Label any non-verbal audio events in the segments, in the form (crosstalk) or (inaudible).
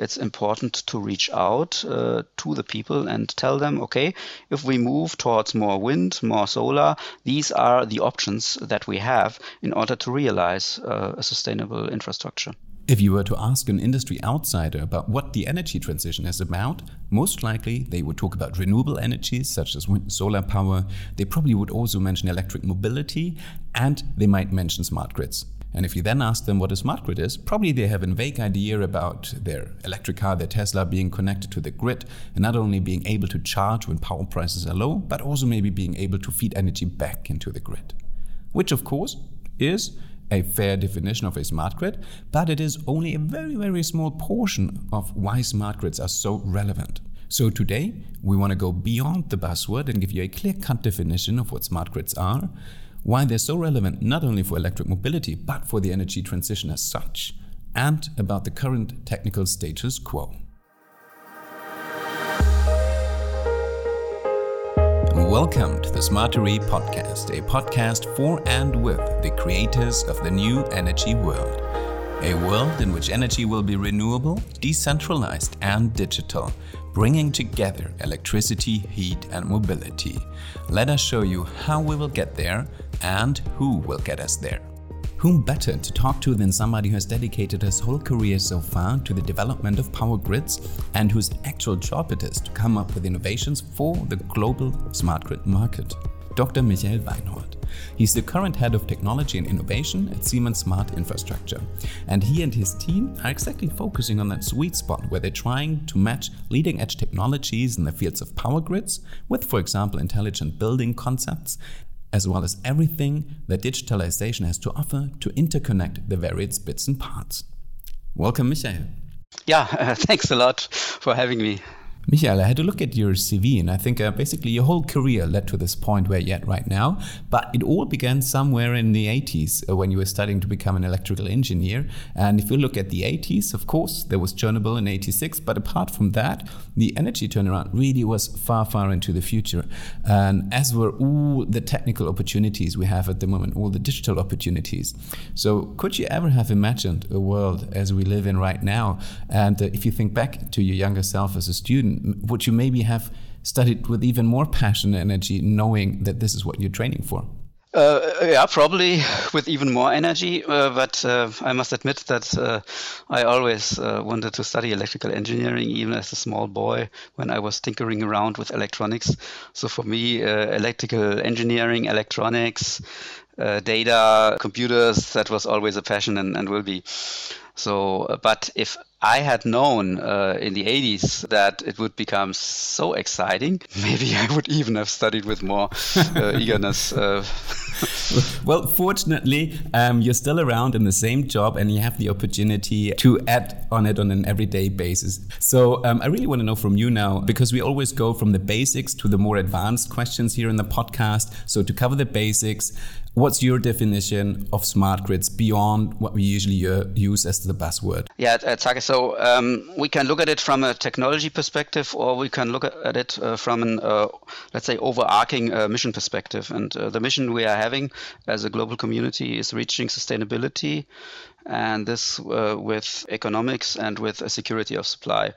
it's important to reach out uh, to the people and tell them, okay, if we move towards more wind, more solar, these are the options that we have in order to realize uh, a sustainable infrastructure. If you were to ask an industry outsider about what the energy transition is about, most likely they would talk about renewable energies such as wind and solar power. They probably would also mention electric mobility and they might mention smart grids. And if you then ask them what a smart grid is, probably they have a vague idea about their electric car, their Tesla being connected to the grid and not only being able to charge when power prices are low, but also maybe being able to feed energy back into the grid. Which, of course, is a fair definition of a smart grid, but it is only a very, very small portion of why smart grids are so relevant. So today, we want to go beyond the buzzword and give you a clear cut definition of what smart grids are, why they're so relevant not only for electric mobility, but for the energy transition as such, and about the current technical status quo. Welcome to the Smartery podcast, a podcast for and with the creators of the new energy world. A world in which energy will be renewable, decentralized, and digital, bringing together electricity, heat, and mobility. Let us show you how we will get there and who will get us there. Whom better to talk to than somebody who has dedicated his whole career so far to the development of power grids and whose actual job it is to come up with innovations for the global smart grid market? Dr. Michael Weinhold. He's the current head of technology and innovation at Siemens Smart Infrastructure. And he and his team are exactly focusing on that sweet spot where they're trying to match leading edge technologies in the fields of power grids with, for example, intelligent building concepts as well as everything that digitalization has to offer to interconnect the various bits and parts. Welcome, Michael. Yeah, uh, (laughs) thanks a lot for having me. Michael, I had to look at your CV, and I think uh, basically your whole career led to this point where you're at right now. But it all began somewhere in the 80s uh, when you were studying to become an electrical engineer. And if you look at the 80s, of course, there was Chernobyl in 86. But apart from that, the energy turnaround really was far, far into the future. And as were all the technical opportunities we have at the moment, all the digital opportunities. So, could you ever have imagined a world as we live in right now? And uh, if you think back to your younger self as a student, would you maybe have studied with even more passion and energy, knowing that this is what you're training for? Uh, yeah, probably with even more energy. Uh, but uh, I must admit that uh, I always uh, wanted to study electrical engineering, even as a small boy when I was tinkering around with electronics. So for me, uh, electrical engineering, electronics, data, computers, that was always a passion and, and will be. So, but if I had known uh, in the 80s that it would become so exciting, (laughs) maybe I would even have studied with more uh, (laughs) eagerness. Uh. (laughs) well, fortunately, um, you're still around in the same job and you have the opportunity to add on it on an everyday basis. So um, I really want to know from you now, because we always go from the basics to the more advanced questions here in the podcast. So to cover the basics, What's your definition of smart grids beyond what we usually uh, use as the buzzword? Yeah, Tage, so um, we can look at it from a technology perspective, or we can look at it uh, from an, uh, let's say, overarching uh, mission perspective. And uh, the mission we are having as a global community is reaching sustainability and this uh, with economics and with a security of supply.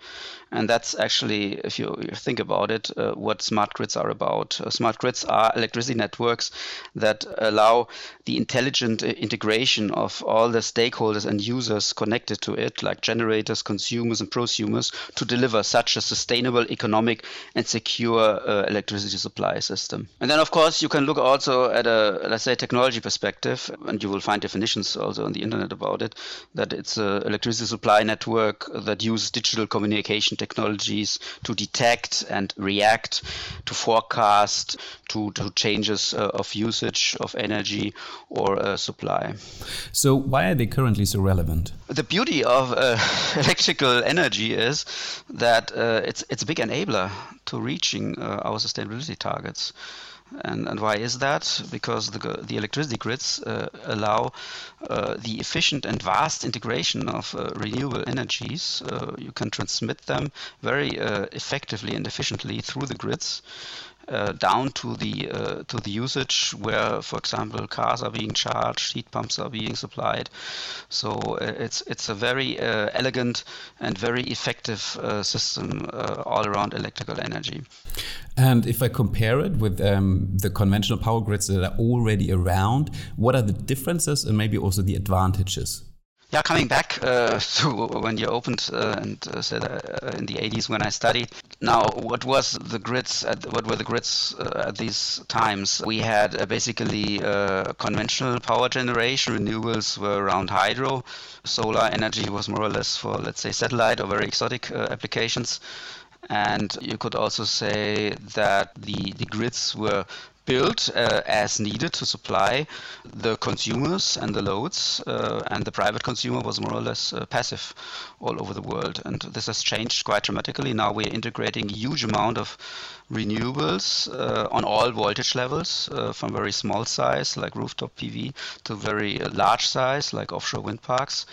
And that's actually, if you, think about it, uh, what smart grids are about. Uh, smart grids are electricity networks that allow the intelligent integration of all the stakeholders and users connected to it, like generators, consumers, and prosumers, to deliver such a sustainable, economic, and secure uh, electricity supply system. And then, of course, you can look also at a, let's say, technology perspective, and you will find definitions also on the internet about it, that it's an electricity supply network that uses digital communication technologies to detect and react, to forecast, to, to changes uh, of usage of energy or uh, supply. So, why are they currently so relevant? The beauty of uh, (laughs) electrical energy is that uh, it's, it's a big enabler to reaching uh, our sustainability targets. And, and why is that? Because the, the electricity grids uh, allow uh, the efficient and vast integration of uh, renewable energies. Uh, you can transmit them very uh, effectively and efficiently through the grids. Uh, down to the uh, to the usage where, for example, cars are being charged, heat pumps are being supplied. So uh, it's it's a very uh, elegant and very effective uh, system uh, all around electrical energy. And if I compare it with um, the conventional power grids that are already around, what are the differences and maybe also the advantages? Yeah, coming back uh, (laughs) to when you opened uh, and uh, said uh, in the 80s when I studied. Now, what was the grids? At, what were the grids uh, at these times? We had uh, basically conventional power generation. Renewables were around hydro. Solar energy was more or less for, let's say, satellite or very exotic applications. And you could also say that the, the grids were built uh, as needed to supply the consumers and the loads, uh, and the private consumer was more or less uh, passive all over the world. And this has changed quite dramatically. Now we're integrating a huge amount of renewables uh, on all voltage levels, uh, from very small size like rooftop PV to very large size like offshore wind parks,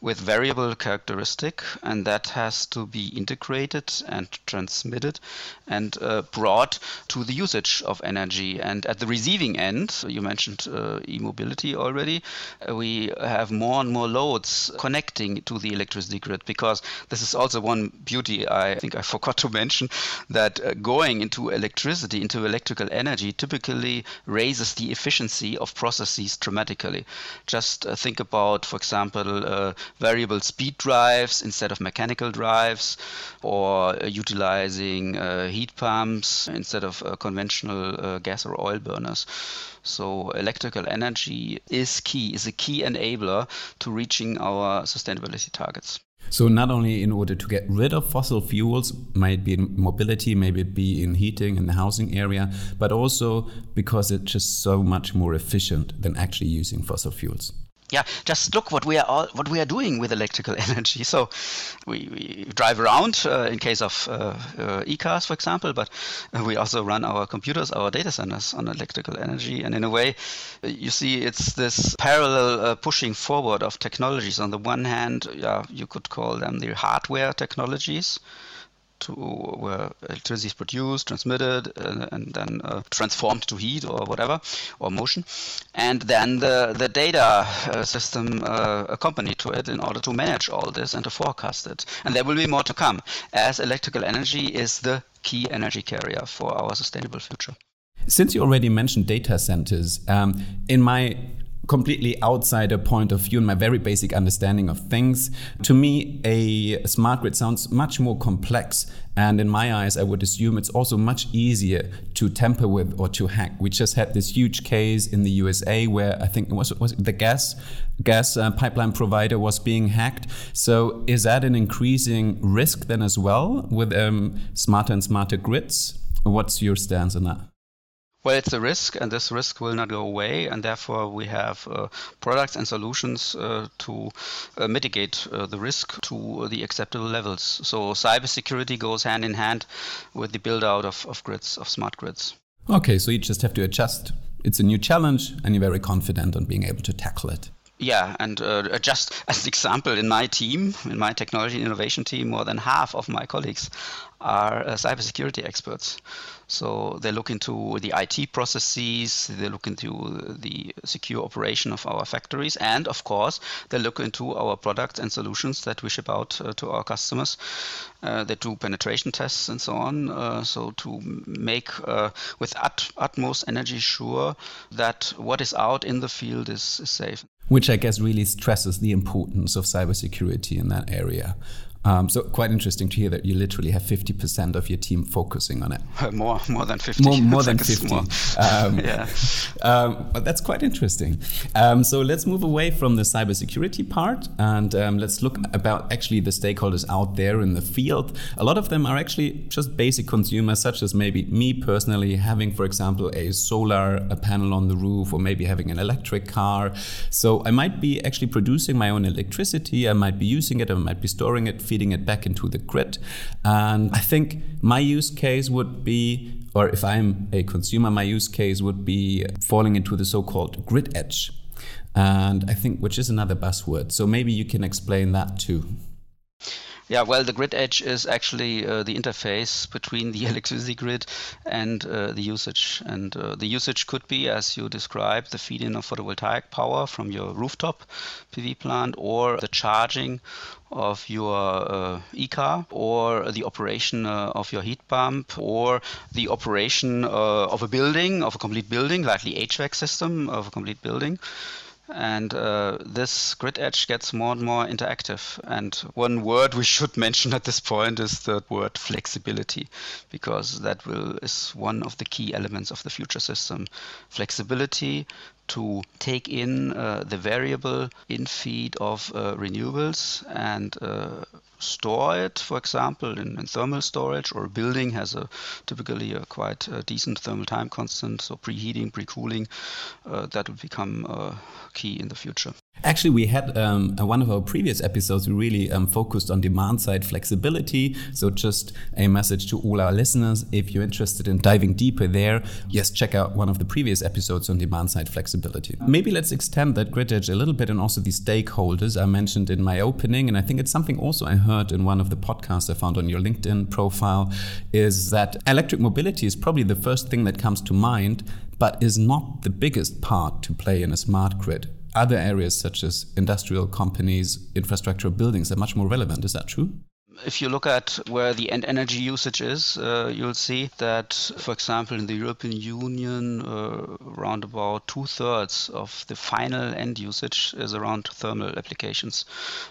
with variable characteristic, and that has to be integrated and transmitted and uh, brought to the usage of energy. And at the receiving end, you mentioned uh, e-mobility already, uh, we have more and more loads connecting to the electricity grid because this is also one beauty I think I forgot to mention that uh, into electricity, into electrical energy, typically raises the efficiency of processes dramatically. Just uh, think about, for example, uh, variable speed drives instead of mechanical drives, or uh, utilizing heat pumps instead of conventional gas or oil burners. So electrical energy is key, is a key enabler to reaching our sustainability targets. So not only in order to get rid of fossil fuels, might be in mobility, maybe be in heating in the housing area, but also because it's just so much more efficient than actually using fossil fuels yeah, just look what we are all, what we are doing with electrical (laughs) energy. So we, we drive around uh, in case of uh, uh, e-cars, for example, but we also run our computers, our data centers on electrical energy. And in a way, you see, it's this parallel uh, pushing forward of technologies. On the one hand, yeah, you could call them the hardware technologies to where electricity is produced, transmitted, uh, and then uh, transformed to heat or whatever, or motion, and then the the data uh, system uh, accompanied to it in order to manage all this and to forecast it. And there will be more to come, as electrical energy is the key energy carrier for our sustainable future. Since you already mentioned data centers, um, in my completely outsider point of view and my very basic understanding of things. To me, a smart grid sounds much more complex. And in my eyes, I would assume it's also much easier to tamper with or to hack. We just had this huge case in the USA where I think it was, was the gas gas uh, pipeline provider was being hacked. So is that an increasing risk then as well with um, smarter and smarter grids? What's your stance on that? Well, it's a risk, and this risk will not go away, and therefore we have uh, products and solutions uh, to uh, mitigate uh, the risk to the acceptable levels. So cybersecurity goes hand in hand with the build out of, of grids, of smart grids. Okay, so you just have to adjust. It's a new challenge, and you're very confident on being able to tackle it. Yeah, and uh, just (laughs) as an example, in my team, in my technology and innovation team, more than half of my colleagues are uh, cybersecurity experts. So they look into the IT processes, they look into the secure operation of our factories, and of course, they look into our products and solutions that we ship out uh, to our customers. Uh, they do penetration tests and so on. Uh, so to make uh, with ut- utmost energy sure that what is out in the field is, is safe. Which I guess really stresses the importance of cybersecurity in that area. Um, so quite interesting to hear that you literally have 50% of your team focusing on it. (laughs) more, more than 50. More, more (laughs) than 50. More. Um, (laughs) yeah. Um, but that's quite interesting. Um, so let's move away from the cybersecurity part and um, let's look about actually the stakeholders out there in the field. A lot of them are actually just basic consumers, such as maybe me personally having, for example, a solar a panel on the roof or maybe having an electric car. So I might be actually producing my own electricity. I might be using it. I might be storing it feeding it back into the grid. And I think my use case would be, or if I'm a consumer, my use case would be falling into the so called grid edge. And I think, which is another buzzword. So maybe you can explain that too. Yeah, well, the grid edge is actually uh, the interface between the (laughs) electricity grid and uh, the usage. And uh, the usage could be, as you described, the feed in of photovoltaic power from your rooftop PV plant or the charging of your uh, e-car or the operation uh, of your heat pump or the operation uh, of a building, of a complete building, like the HVAC system of a complete building. And uh, this grid edge gets more and more interactive. And one word we should (laughs) mention at this point is the word flexibility, because that will is one of the key elements of the future system. Flexibility to take in uh, the variable in feed of uh, renewables and uh, store it, for example, in, in, thermal storage, or a building has a typically a quite uh, decent thermal time constant, so preheating, pre-cooling, uh, that will become uh, key in the future. Actually, we had um, one of our previous episodes. We really um, focused on demand side flexibility. So, just a message to all our listeners: if you're interested in diving deeper there, yes, check out one of the previous episodes on demand side flexibility. Maybe let's extend that grid edge a little bit, and also the stakeholders I mentioned in my opening. And I think it's something also I heard in one of the podcasts I found on your LinkedIn profile: is that electric mobility is probably the first thing that comes to mind, but is not the biggest part to play in a smart grid other areas such as industrial companies, infrastructure, buildings are much more relevant. Is that true? If you look at where the end energy usage is, uh, you'll see that, for example, in the European Union, uh, around about two thirds of the final end usage is around thermal applications,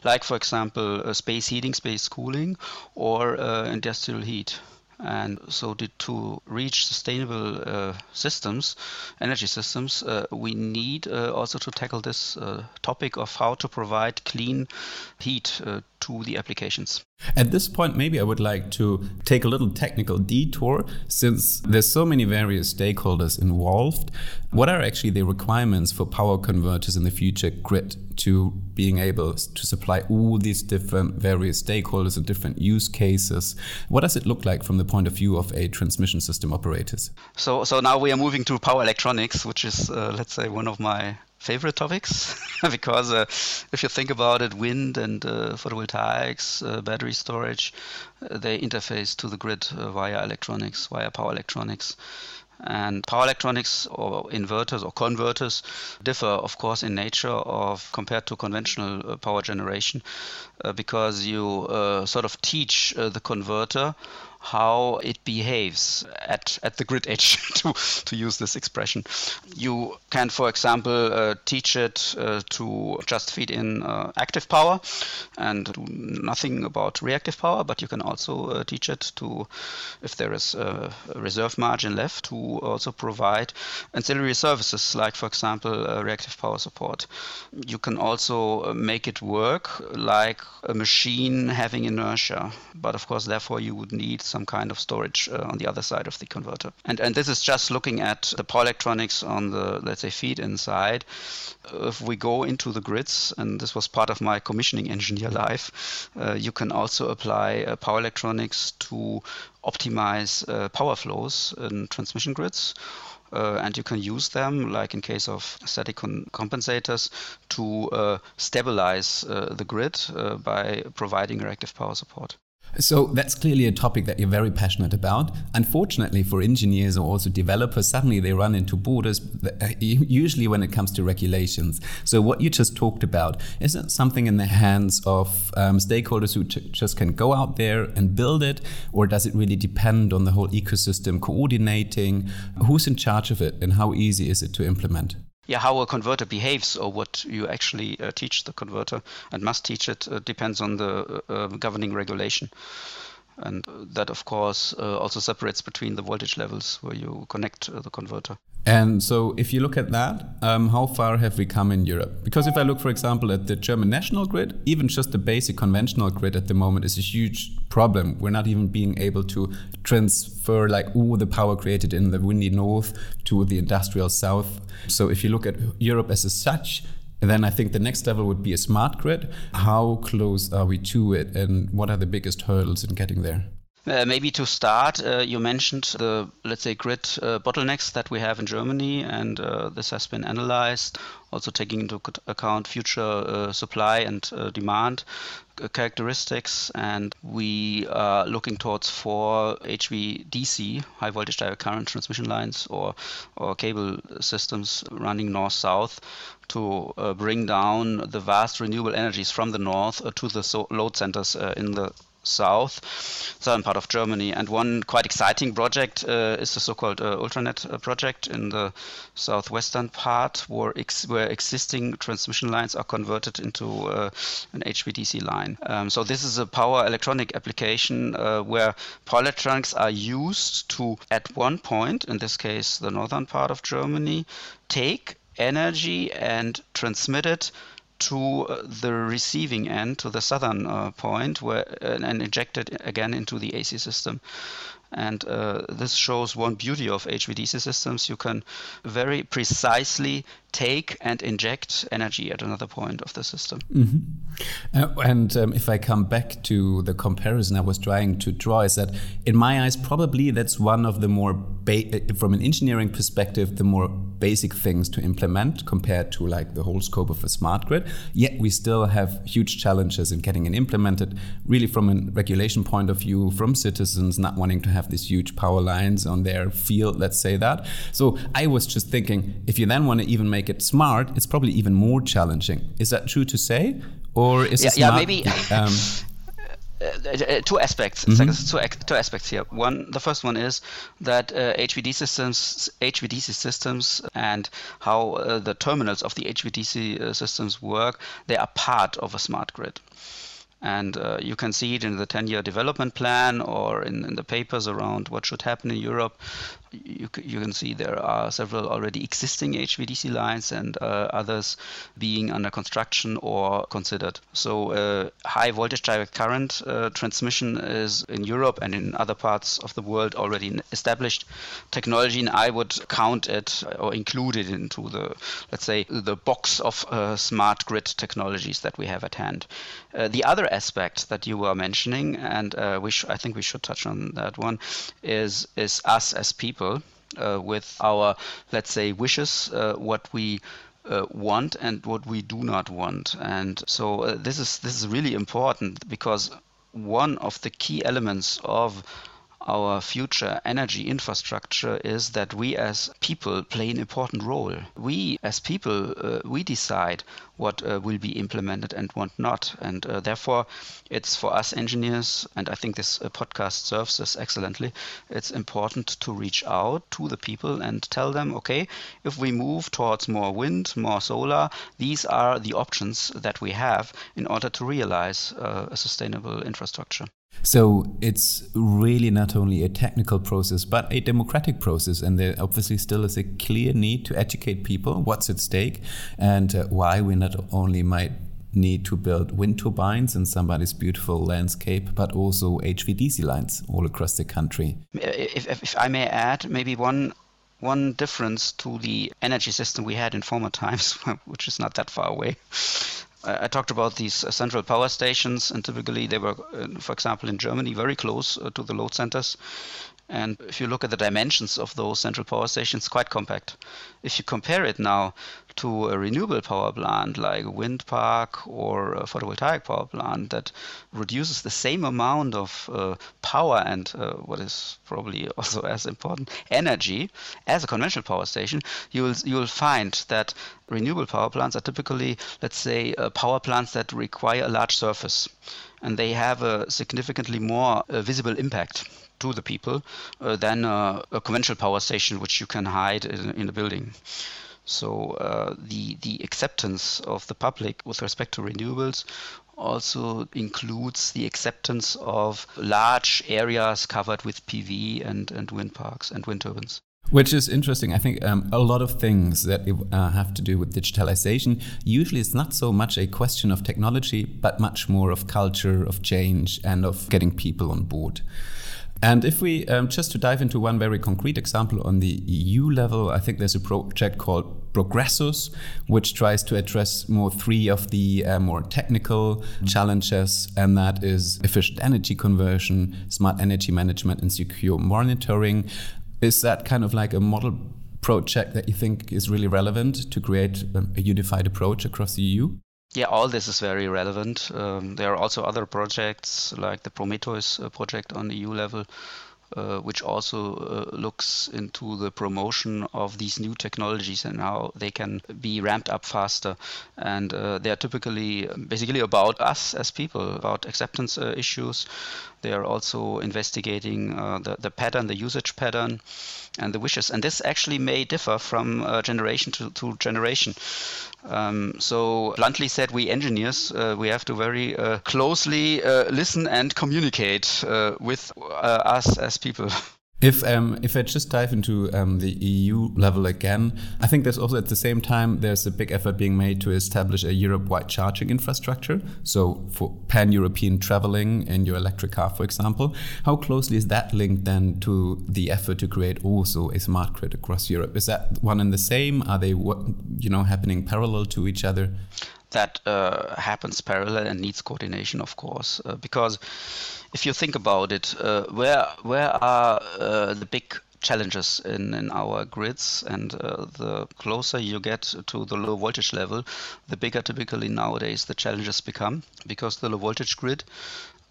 like, for example, uh, space heating, space cooling, or uh, industrial heat. And so to, to reach sustainable uh, systems, energy systems, uh, we need uh, also to tackle this uh, topic of how to provide clean heat uh, to the applications. At this point, maybe I would like to take a little technical detour since there's so many various stakeholders involved. What are actually the requirements for power converters in the future grid to being able to supply all these different various stakeholders and different use cases? What does it look like from the point of view of a transmission system operators? So, so now we are moving to power electronics, which is, uh, let's say, one of my favorite topics (laughs) because uh, if you think about it, wind and uh, photovoltaics, uh, battery storage, uh, they interface to the grid uh, via electronics, via power electronics. And power electronics or inverters or converters differ, of course, in nature of compared to conventional uh, power generation, because you sort of teach the converter how it behaves at, at the grid edge, (laughs) to, to use this expression. You can, for example, uh, teach it uh, to just feed in uh, active power and do nothing about reactive power, but you can also uh, teach it to, if there is a reserve margin left, to also provide ancillary services, like, for example, uh, reactive power support. You can also uh, make it work like a machine having inertia, but of course, therefore, you would need some kind of storage uh, on the other side of the converter. And and this is just looking at the power electronics on the let's say feed inside. If we go into the grids, and this was part of my commissioning engineer life, uh, you can also apply uh, power electronics to optimize uh, power flows in transmission grids. Uh, and you can use them, like in case of static compensators, to uh, stabilize uh, the grid uh, by providing reactive power support. So that's clearly a topic that you're very passionate about. Unfortunately, for engineers or also developers, suddenly they run into borders, uh, usually when it comes to regulations. So what you just talked about, is it something in the hands of um, stakeholders who just can go out there and build it? Or does it really depend on the whole ecosystem coordinating? Who's in charge of it and how easy is it to implement? Yeah, how a converter behaves or what you actually uh, teach the converter and must teach it uh, depends on the uh, uh governing regulation. And that, of course, uh, also separates between the voltage levels where you connect uh, the converter. And so, if you look at that, um, how far have we come in Europe? Because if I look, for example, at the German national grid, even just the basic conventional grid at the moment is a huge problem. We're not even being able to transfer like all the power created in the windy north to the industrial south. So, if you look at Europe as a such, then I think the next level would be a smart grid. How close are we to it, and what are the biggest hurdles in getting there? Uh, maybe to start, uh, you mentioned the, let's say, grid uh, bottlenecks that we have in Germany, and uh, this has been analyzed, also taking into account future uh, supply and uh, demand. Characteristics, and we are looking towards four HVDC, high voltage direct current transmission lines, or or cable systems running north-south to uh, bring down the vast renewable energies from the north uh, to the so load centers uh, in the south, southern part of Germany. And one quite exciting project uh, is the so-called uh, Ultranet uh, project in the southwestern part, where, ex where existing transmission lines are converted into uh, an HVDC line. Um, so this is a power electronic application uh, where power electronics are used to, at one point, in this case, the northern part of Germany, take energy and transmit it to uh, the receiving end, to the southern uh, point, where uh, and injected again into the AC system. And uh, this shows one beauty of HVDC systems. You can very precisely take and inject energy at another point of the system. Mm-hmm. Uh, and um, if I come back to the comparison I was trying to draw, is that in my eyes, probably that's one of the more, ba- uh, from an engineering perspective, the more basic things to implement compared to like the whole scope of a smart grid. Yet we still have huge challenges in getting it implemented, really from a regulation point of view, from citizens not wanting to have these huge power lines on their field, let's say that. So I was just thinking, if you then want to even make make it smart, it's probably even more challenging. Is that true to say, or is yeah, it yeah not, maybe? Um, (laughs) uh, two aspects. Mm-hmm. Two, two, aspects here. One, the first one is that uh, HVD systems, HVDC systems, and how uh, the terminals of the HVDC uh, systems work. They are part of a smart grid. And uh, you can see it in the 10 year development plan or in, in, the papers around what should happen in Europe you, you can see there are several already existing HVDC lines and uh, others being under construction or considered. So uh, high voltage direct current uh, transmission is in Europe and in other parts of the world already established technology, and I would count it or include it into the, let's say, the box of uh, smart grid technologies that we have at hand. Uh, the other aspect that you were mentioning, and uh, I think we should touch on that one, is is us as people uh, with our, let's say, wishes, uh, what we uh, want and what we do not want. And so uh, this is this is really important because one of the key elements of our future energy infrastructure is that we as people play an important role. We as people, uh, we decide what uh, will be implemented and what not. And uh, therefore, it's for us engineers, and I think this uh, podcast serves this excellently, it's important to reach out to the people and tell them, okay, if we move towards more wind, more solar, these are the options that we have in order to realize uh, a sustainable infrastructure. So it's really not only a technical process, but a democratic process. And there obviously still is a clear need to educate people what's at stake and uh, why we not only might need to build wind turbines in somebody's beautiful landscape, but also HVDC lines all across the country. If, if, if I may add, maybe one one difference to the energy system we had in former (laughs) times, which is not that far away, I talked about these uh, central power stations, and typically they were, uh, for example, in Germany, very close uh, to the load centers. And if you look at the dimensions of those central power stations, quite compact. If you compare it now to a renewable power plant like a wind park or a photovoltaic power plant that produces the same amount of uh, power and uh, what is probably (laughs) also as important energy as a conventional power station, you will you will find that renewable power plants are typically, let's say, uh, power plants that require a large surface, and they have a significantly more uh, visible impact to the people uh, than a conventional power station, which you can hide in, in a building. So uh, the the acceptance of the public with respect to renewables also includes the acceptance of large areas covered with PV and, and wind parks and wind turbines. Which is interesting. I think um, a lot of things that uh, have to do with digitalization, usually it's not so much a question of technology, but much more of culture, of change, and of getting people on board. And if we um, just to dive into one very concrete example on the EU level, I think there's a project called Progressus, which tries to address more three of the uh, more technical challenges, and that is efficient energy conversion, smart energy management, and secure monitoring. Is that kind of like a model project that you think is really relevant to create um, a unified approach across the EU? Yeah, all this is very relevant. Um, there are also other projects like the Prometheus uh, project on EU level, which also uh, looks into the promotion of these new technologies and how they can be ramped up faster. And uh, they are typically basically about us as people, about acceptance uh, issues. They are also investigating uh, the, the pattern, the usage pattern, and the wishes. And this actually may differ from uh, generation to, to generation. Um, so bluntly said, we engineers uh, we have to very uh, closely uh, listen and communicate uh, with uh, us as people. (laughs) If um, if I just dive into um, the EU level again, I think there's also at the same time there's a big effort being made to establish a Europe-wide charging infrastructure. So for pan-European traveling in your electric car, for example, how closely is that linked then to the effort to create also a smart grid across Europe? Is that one and the same? Are they you know happening parallel to each other? That uh, happens parallel and needs coordination, of course, uh, because if you think about it, uh, where where are uh, the big challenges in, in our grids and uh, the closer you get to the low voltage level the bigger typically nowadays the challenges become because the low voltage grid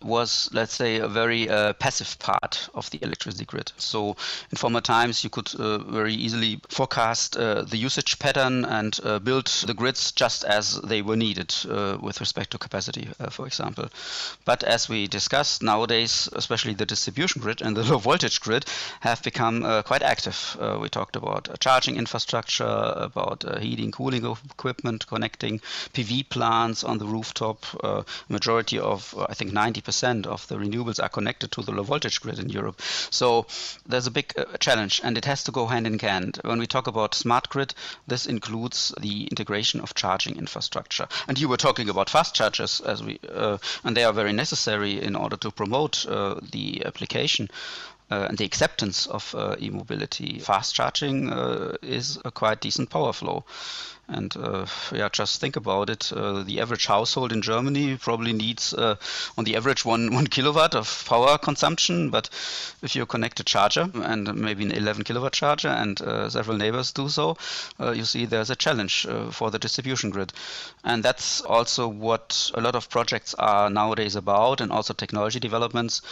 was, let's say, a very uh, passive part of the electricity grid. So in former times, you could uh, very easily forecast uh, the usage pattern and uh, build the grids just as they were needed uh, with respect to capacity, uh, for example. But as we discussed, nowadays, especially the distribution grid and the low voltage grid have become quite active. we talked about charging infrastructure, about heating, cooling equipment, connecting PV plants on the rooftop. majority of, I think, 90% percent of the renewables are connected to the low voltage grid in Europe. So there's a big uh, challenge, and it has to go hand in hand. When we talk about smart grid, this includes the integration of charging infrastructure. And you were talking about fast chargers, as we, uh, and they are very necessary in order to promote uh, the application. Uh, and the acceptance of uh, e-mobility. Fast charging uh, is a quite decent power flow. And uh, yeah, just think about it. Uh, the average household in Germany probably needs, uh, on the average, one one kilowatt of power consumption. But if you connect a charger and maybe an 11 kilowatt charger, and several neighbors do so, you see there's a challenge for the distribution grid. And that's also what a lot of projects are nowadays about, and also technology developments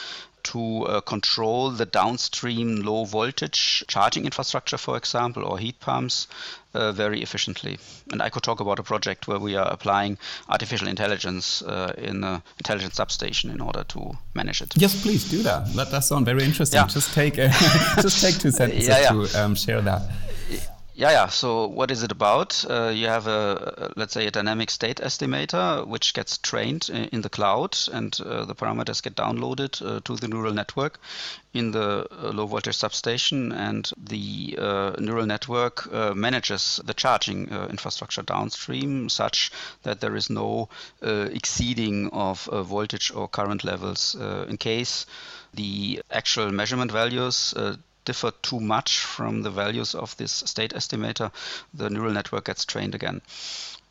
to uh, control the downstream low voltage charging infrastructure, for example, or heat pumps uh, very efficiently. And I could talk about a project where we are applying artificial intelligence uh, in an intelligent substation in order to manage it. Yes, please do that. That does sound very interesting. Yeah. Just take (laughs) just take two (laughs) sentences yeah, yeah. to um, share that. Yeah, yeah. So what is it about? Uh, you have a, let's say, a dynamic state estimator, which gets trained in the cloud, and uh, the parameters get downloaded uh, to the neural network in the uh, low voltage substation, and the uh, neural network uh, manages the charging infrastructure downstream, such that there is no exceeding of voltage or current levels in case the actual measurement values differ too much from the values of this state estimator, the neural network gets trained again.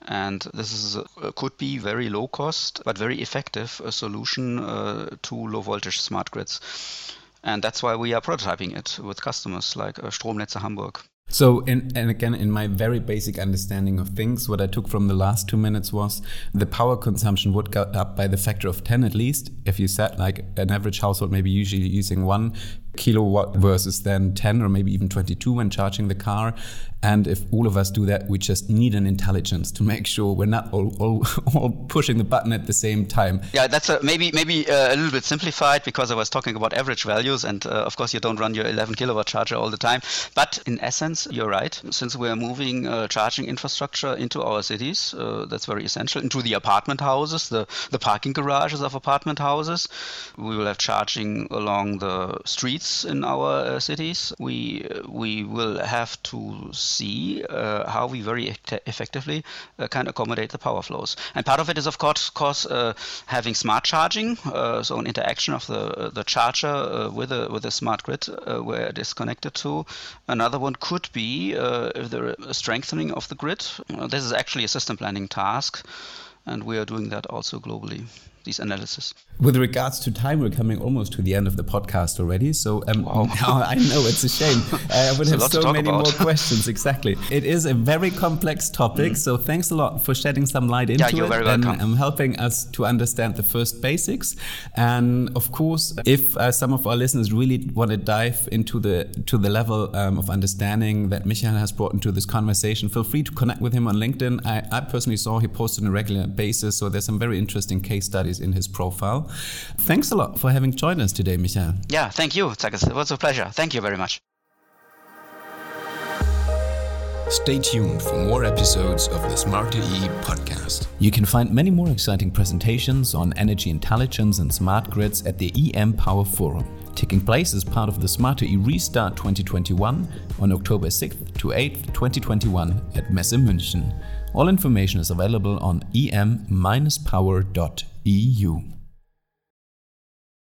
And this is could be very low cost but very effective a solution uh, to low voltage smart grids. And that's why we are prototyping it with customers like uh, Stromnetze Hamburg. So, in, and again, in my very basic understanding of things, what I took from the last two minutes was the power consumption would go up by the factor of 10 at least. If you said like an average household maybe usually using one kilowatt versus then 10 or maybe even 22 when charging the car. And if all of us do that, we just need an intelligence to make sure we're not all, all, (laughs) all pushing the button at the same time. Yeah, that's a, maybe maybe uh, a little bit simplified because I was talking about average values, and uh, of course you don't run your 11 kilowatt charger all the time. But in essence, you're right. Since we're moving uh, charging infrastructure into our cities, uh, that's very essential. Into the apartment houses, the the parking garages of apartment houses, we will have charging along the streets in our uh, cities. We we will have to see uh, how we very effectively uh, can accommodate the power flows. And part of it is, of course, uh, having smart charging, so an interaction of the the charger with a with a smart grid where it is connected to. Another one could be there strengthening of the grid. this is actually a system planning task, and we are doing that also globally. These analysis. With regards to time, we're coming almost to the end of the podcast already. So um, wow. (laughs) I know it's a shame. (laughs) I would have so many about. more (laughs) questions. Exactly. It is a very complex topic. Mm. So thanks a lot for shedding some light into yeah, you're it very welcome. and um, helping us to understand the first basics. And of course, if uh, some of our listeners really want to dive into the to the level um, of understanding that Michael has brought into this conversation, feel free to connect with him on LinkedIn. I, I personally saw he posted on a regular basis, so there's some very interesting case studies in his profile. Thanks a lot for having joined us today, Michael. Yeah, thank you, Takis. It was a pleasure. Thank you very much. Stay tuned for more episodes of the Smarter E podcast. You can find many more exciting presentations on energy intelligence and smart grids at the EM Power Forum, taking place as part of the Smarter E Restart 2021 on October 6th to 8th, 2021 at Messe München. All information is available on e you.